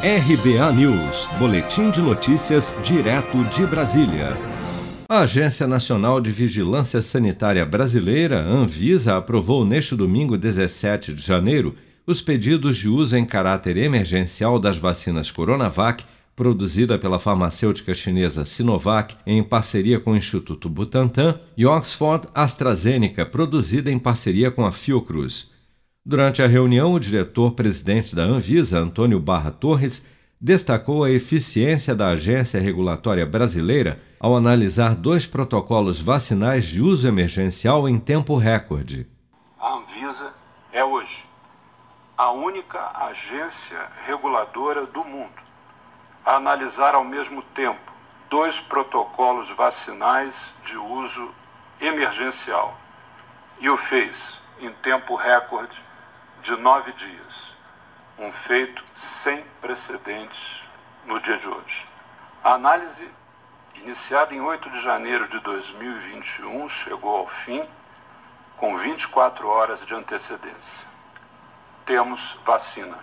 RBA News, Boletim de Notícias, direto de Brasília. A Agência Nacional de Vigilância Sanitária Brasileira, Anvisa, aprovou neste domingo 17 de janeiro os pedidos de uso em caráter emergencial das vacinas Coronavac, produzida pela farmacêutica chinesa Sinovac em parceria com o Instituto Butantan, e Oxford AstraZeneca, produzida em parceria com a Fiocruz. Durante a reunião, o diretor-presidente da Anvisa, Antônio Barra Torres, destacou a eficiência da agência regulatória brasileira ao analisar dois protocolos vacinais de uso emergencial em tempo recorde. A Anvisa é hoje a única agência reguladora do mundo a analisar ao mesmo tempo dois protocolos vacinais de uso emergencial e o fez em tempo recorde de nove dias, um feito sem precedentes no dia de hoje. A análise, iniciada em 8 de janeiro de 2021, chegou ao fim com 24 horas de antecedência. Temos vacina.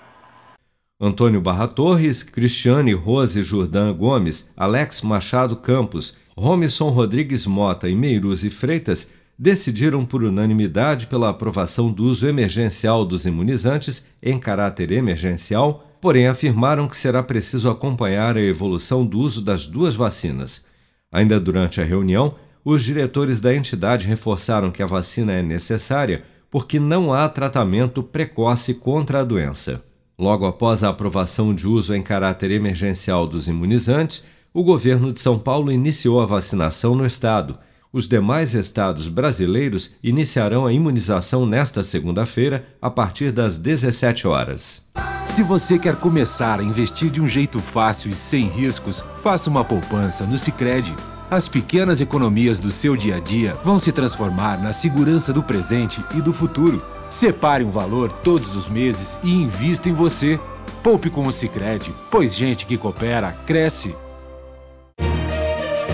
Antônio Barra Torres, Cristiane Rose Jordan Gomes, Alex Machado Campos, Romison Rodrigues Mota e Meiruzi Freitas decidiram por unanimidade pela aprovação do uso emergencial dos imunizantes em caráter emergencial, porém afirmaram que será preciso acompanhar a evolução do uso das duas vacinas. Ainda durante a reunião, os diretores da entidade reforçaram que a vacina é necessária porque não há tratamento precoce contra a doença. Logo após a aprovação de uso em caráter emergencial dos imunizantes, o governo de São Paulo iniciou a vacinação no estado os demais estados brasileiros iniciarão a imunização nesta segunda-feira, a partir das 17 horas. Se você quer começar a investir de um jeito fácil e sem riscos, faça uma poupança no Sicredi. As pequenas economias do seu dia a dia vão se transformar na segurança do presente e do futuro. Separe um valor todos os meses e invista em você. Poupe com o Sicredi, pois gente que coopera cresce